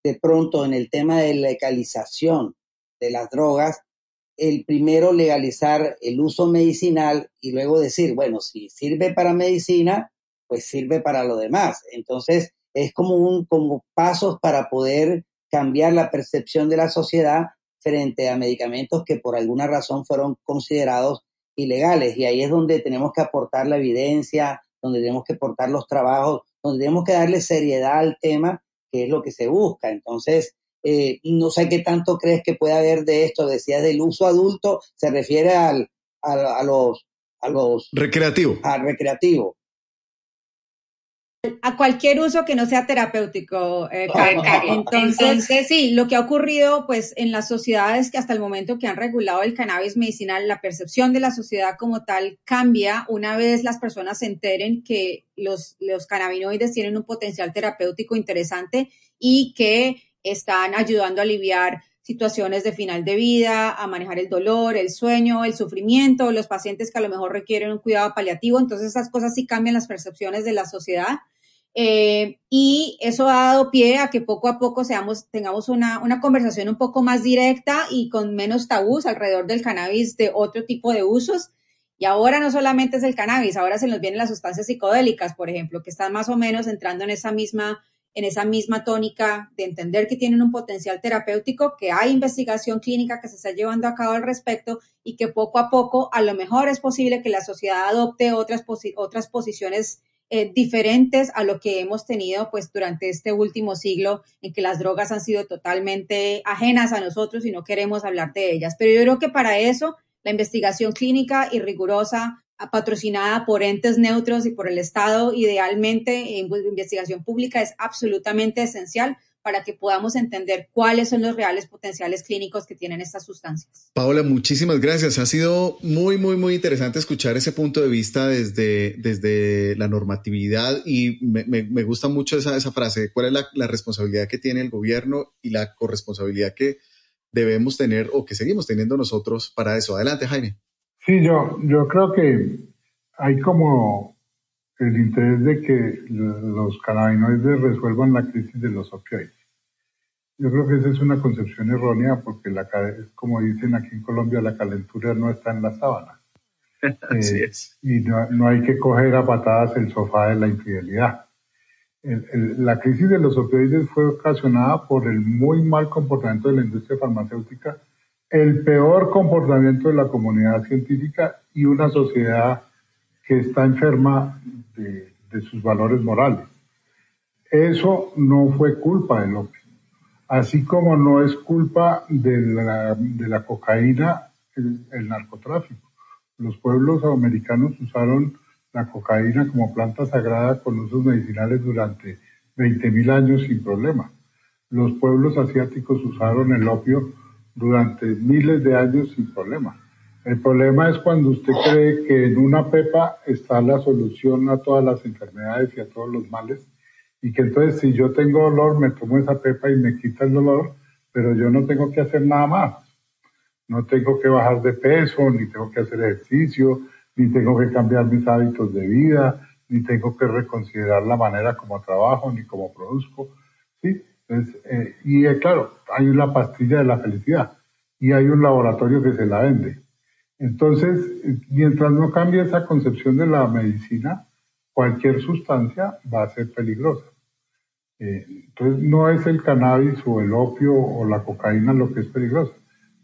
de pronto en el tema de legalización de las drogas el primero legalizar el uso medicinal y luego decir, bueno, si sirve para medicina, pues sirve para lo demás. Entonces, es como un como pasos para poder cambiar la percepción de la sociedad frente a medicamentos que por alguna razón fueron considerados ilegales. Y ahí es donde tenemos que aportar la evidencia, donde tenemos que aportar los trabajos, donde tenemos que darle seriedad al tema, que es lo que se busca. Entonces, eh, no sé qué tanto crees que puede haber de esto. Decías del uso adulto, se refiere al, a los, a los... Recreativo. Al recreativo. A cualquier uso que no sea terapéutico, eh, Entonces, sí, lo que ha ocurrido, pues, en las sociedades que hasta el momento que han regulado el cannabis medicinal, la percepción de la sociedad como tal cambia una vez las personas se enteren que los, los cannabinoides tienen un potencial terapéutico interesante y que están ayudando a aliviar situaciones de final de vida, a manejar el dolor, el sueño, el sufrimiento, los pacientes que a lo mejor requieren un cuidado paliativo. Entonces, esas cosas sí cambian las percepciones de la sociedad. Eh, y eso ha dado pie a que poco a poco tengamos una, una conversación un poco más directa y con menos tabús alrededor del cannabis de otro tipo de usos. Y ahora no solamente es el cannabis, ahora se nos vienen las sustancias psicodélicas, por ejemplo, que están más o menos entrando en esa misma en esa misma tónica de entender que tienen un potencial terapéutico, que hay investigación clínica que se está llevando a cabo al respecto y que poco a poco a lo mejor es posible que la sociedad adopte otras, otras posiciones eh, diferentes a lo que hemos tenido pues durante este último siglo en que las drogas han sido totalmente ajenas a nosotros y no queremos hablar de ellas. Pero yo creo que para eso la investigación clínica y rigurosa patrocinada por entes neutros y por el Estado, idealmente en investigación pública, es absolutamente esencial para que podamos entender cuáles son los reales potenciales clínicos que tienen estas sustancias. Paola, muchísimas gracias. Ha sido muy, muy, muy interesante escuchar ese punto de vista desde, desde la normatividad y me, me, gusta mucho esa, esa, frase, cuál es la, la responsabilidad que tiene el gobierno y la corresponsabilidad que debemos tener o que seguimos teniendo nosotros para eso. Adelante, Jaime. Sí, yo, yo creo que hay como el interés de que los cannabinoides resuelvan la crisis de los opioides. Yo creo que esa es una concepción errónea porque, la, como dicen aquí en Colombia, la calentura no está en la sábana. Así eh, es. Y no, no, hay que coger a patadas el sofá de la infidelidad. la crisis de los opioides fue ocasionada por el muy mal comportamiento de la industria farmacéutica, el peor comportamiento de la comunidad científica y una sociedad que está enferma de, sus valores morales. Eso no fue culpa del opio así como no es culpa de la, de la cocaína el, narcotráfico. Los pueblos americanos usaron la cocaína como planta sagrada con usos medicinales durante 20.000 años sin problema. Los pueblos asiáticos usaron el opio durante miles de años sin problema. El problema es cuando usted cree que en una pepa está la solución a todas las enfermedades y a todos los males y que entonces si yo tengo dolor me tomo esa pepa y me quita el dolor, pero yo no tengo que hacer nada más. No tengo que bajar de peso, ni tengo que hacer ejercicio, ni tengo que cambiar mis hábitos de vida, ni tengo que reconsiderar la manera como trabajo, ni como produzco. ¿sí? Eh, y eh, claro, hay una pastilla de la felicidad y hay un laboratorio que se la vende. Entonces, mientras no cambie esa concepción de la medicina, cualquier sustancia va a ser peligrosa. Eh, entonces no es el cannabis o el opio o la cocaína lo que es peligroso.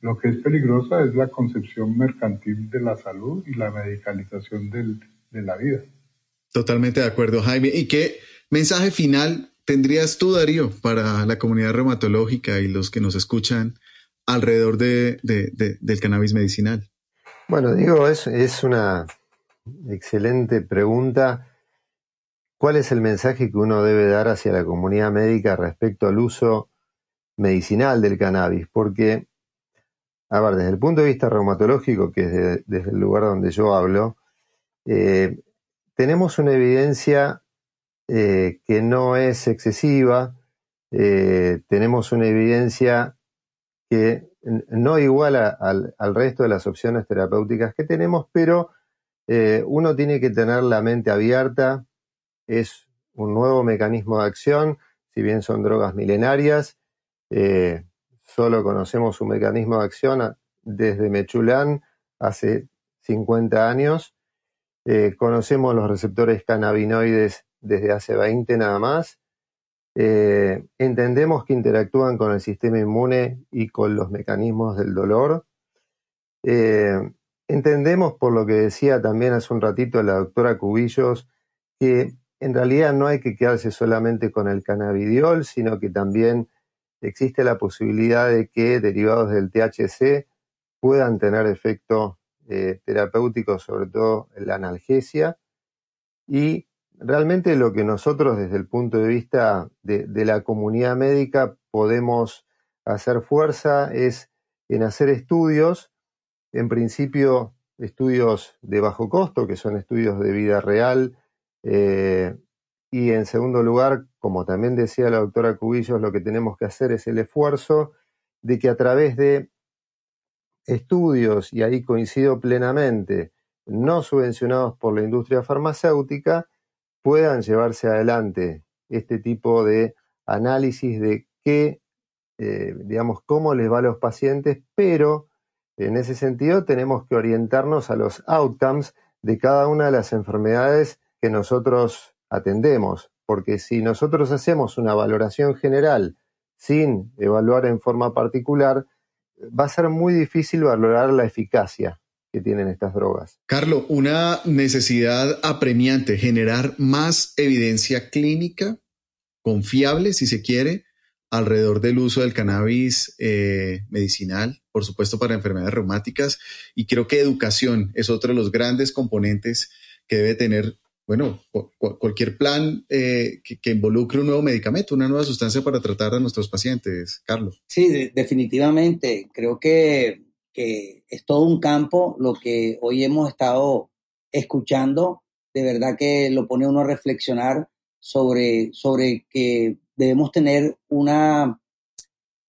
Lo que es peligrosa es la concepción mercantil de la salud y la medicalización de la vida. Totalmente de acuerdo, Jaime. ¿Y qué mensaje final tendrías tú, Darío, para la comunidad reumatológica y los que nos escuchan alrededor de, del cannabis medicinal? Bueno, digo, es, es una excelente pregunta ¿Cuál es el mensaje que uno debe dar hacia la comunidad médica respecto al uso medicinal del cannabis? Porque, a ver, desde el punto de vista reumatológico, que es desde el lugar donde yo hablo, eh, tenemos una evidencia eh, que no es excesiva, eh, tenemos una evidencia que no iguala al, al, resto de las opciones terapéuticas que tenemos, pero uno tiene que tener la mente abierta es un nuevo mecanismo de acción, si bien son drogas milenarias, eh, solo conocemos su mecanismo de acción desde Mechulán hace 50 años, eh, conocemos los receptores cannabinoides desde hace 20 nada más, eh, entendemos que interactúan con el sistema inmune y con los mecanismos del dolor. entendemos, por lo que decía también hace un ratito la doctora Cubillos, que en realidad no hay que quedarse solamente con el cannabidiol, sino que también existe la posibilidad de que derivados del THC puedan tener efecto eh, terapéutico, sobre todo en la analgesia. Y realmente lo que nosotros desde el punto de vista de, la comunidad médica podemos hacer fuerza es en hacer estudios, en principio estudios de bajo costo, que son estudios de vida real, eh, y en segundo lugar, como también decía la doctora Cubillos, lo que tenemos que hacer es el esfuerzo de que a través de estudios, y ahí coincido plenamente, no subvencionados por la industria farmacéutica, puedan llevarse adelante este tipo de análisis de qué, eh, digamos, cómo les va a los pacientes, pero en ese sentido tenemos que orientarnos a los outcomes de cada una de las enfermedades que nosotros atendemos, porque si nosotros hacemos una valoración general sin evaluar en forma particular, va a ser muy difícil valorar la eficacia que tienen estas drogas. Carlos, una necesidad apremiante, generar más evidencia clínica confiable, si se quiere, alrededor del uso del cannabis eh, medicinal, por supuesto para enfermedades reumáticas, y creo que educación es otro de los grandes componentes que debe tener bueno, cualquier plan eh, que, involucre un nuevo medicamento, una nueva sustancia para tratar a nuestros pacientes, Carlos. Sí, definitivamente. Creo que, es todo un campo lo que hoy hemos estado escuchando. De verdad que lo pone uno a reflexionar sobre, sobre que debemos tener una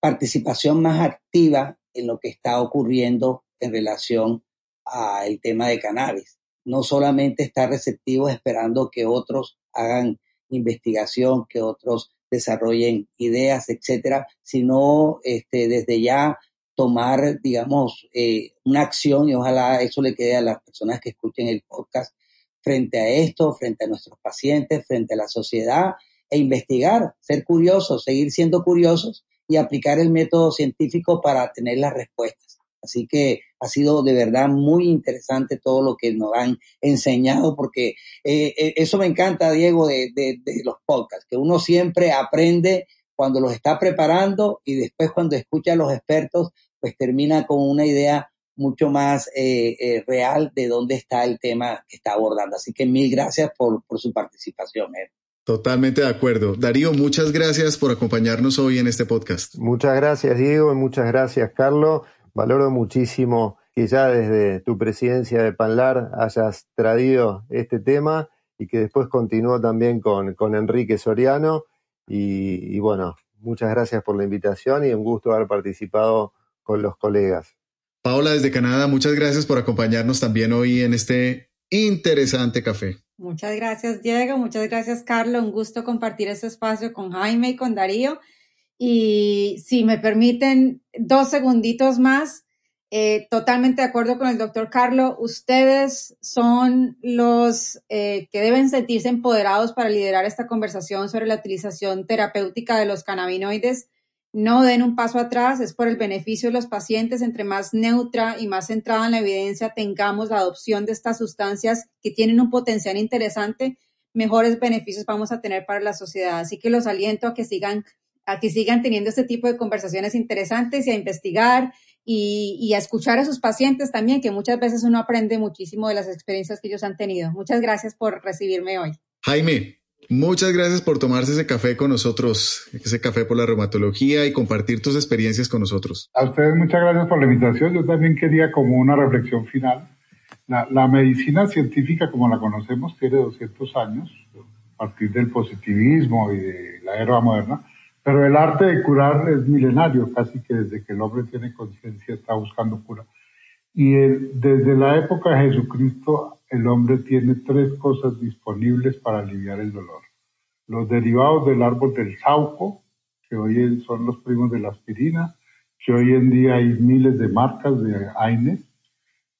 participación más activa en lo que está ocurriendo en relación al tema de cannabis no solamente estar receptivos esperando que otros hagan investigación, que otros desarrollen ideas, etcétera, sino este, desde ya tomar, digamos, eh, una acción y ojalá eso le quede a las personas que escuchen el podcast frente a esto, frente a nuestros pacientes, frente a la sociedad e investigar, ser curiosos, seguir siendo curiosos y aplicar el método científico para tener las respuestas. Así que ha sido de verdad muy interesante todo lo que nos han enseñado, porque eh, eh, eso me encanta, Diego, de, de, los podcasts, que uno siempre aprende cuando los está preparando y después cuando escucha a los expertos, pues termina con una idea mucho más eh, real de dónde está el tema que está abordando. Así que mil gracias por, por su participación. Totalmente de acuerdo. Darío, muchas gracias por acompañarnos hoy en este podcast. Muchas gracias, Diego, y muchas gracias, Carlos. Valoro muchísimo que ya desde tu presidencia de Panlar hayas traído este tema y que después continúo también con, con Enrique Soriano. Y, y, bueno, muchas gracias por la invitación y un gusto haber participado con los colegas. Paola, desde Canadá, muchas gracias por acompañarnos también hoy en este interesante café. Muchas gracias, Diego. Muchas gracias, Carlos. Un gusto compartir este espacio con Jaime y con Darío. Y si me permiten dos segunditos más, eh, totalmente de acuerdo con el doctor Carlos. Ustedes son los eh, que deben sentirse empoderados para liderar esta conversación sobre la utilización terapéutica de los cannabinoides no den un paso atrás, es por el beneficio de los pacientes. Entre más neutra y más centrada en la evidencia tengamos la adopción de estas sustancias que tienen un potencial interesante, mejores beneficios vamos a tener para la sociedad. Así que los aliento a que sigan, a que sigan teniendo este tipo de conversaciones interesantes y a investigar y, y a escuchar a sus pacientes también, que muchas veces uno aprende muchísimo de las experiencias que ellos han tenido. Muchas gracias por recibirme hoy. Jaime, Muchas gracias por tomarse ese café con nosotros, ese café por la reumatología y compartir tus experiencias con nosotros. A ustedes muchas gracias por la invitación. Yo también quería como una reflexión final. La, la medicina científica como la conocemos tiene 200 años, a partir del positivismo y de la era moderna, pero el arte de curar es milenario, casi que desde que el hombre tiene conciencia está buscando cura. Y desde la época de Jesucristo el hombre tiene tres cosas disponibles para aliviar el dolor. Los derivados del árbol del sauco, que hoy son los primos de la aspirina, que hoy en día hay miles de marcas de AINES,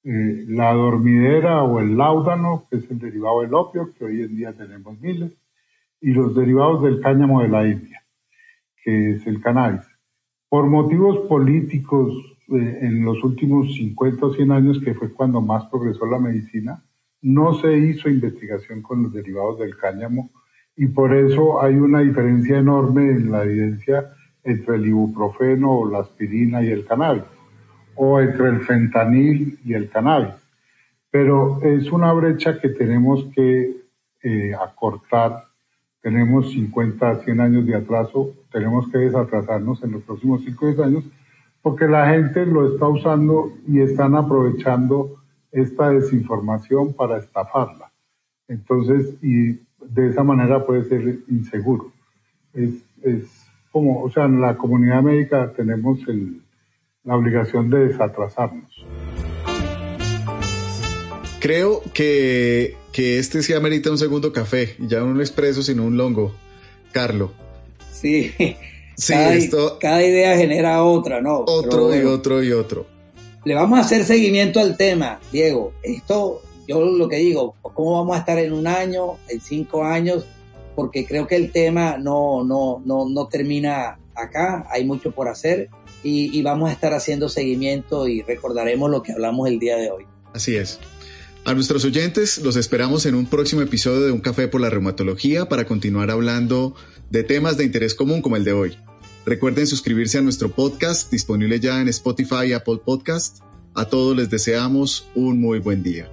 eh, la dormidera o el láudano, que es el derivado del opio, que hoy en día tenemos miles, y los derivados del cáñamo de la India, que es el cannabis. Por motivos políticos, eh, en los últimos 50 o 100 años, que fue cuando más progresó la medicina, no se hizo investigación con los derivados del cáñamo y por eso hay una diferencia enorme en la evidencia entre el ibuprofeno o la aspirina y el cannabis, o entre el fentanil y el cannabis. Pero es una brecha que tenemos que eh, acortar. Tenemos 50, 100 años de atraso, tenemos que desatrasarnos en los próximos 5 o 10 años, porque la gente lo está usando y están aprovechando esta desinformación para estafarla. Entonces, y de esa manera puede ser inseguro. Es, es como, o sea, en la comunidad médica tenemos el, la obligación de desatrasarnos. Creo que, que este sí amerita un segundo café, ya no un expreso, sino un longo. Carlo. Sí, sí cada, esto, cada idea genera otra, ¿no? Otro y otro y otro le vamos a hacer seguimiento al tema, Diego. Esto, yo lo que digo, ¿cómo vamos a estar en un año, en cinco años? Porque creo que el tema no, no, no, no termina acá, hay mucho por hacer y, y vamos a estar haciendo seguimiento y recordaremos lo que hablamos el día de hoy. Así es. A nuestros oyentes los esperamos en un próximo episodio de Un Café por la Reumatología para continuar hablando de temas de interés común como el de hoy. Recuerden suscribirse a nuestro podcast disponible ya en Spotify y Apple Podcast. A todos les deseamos un muy buen día.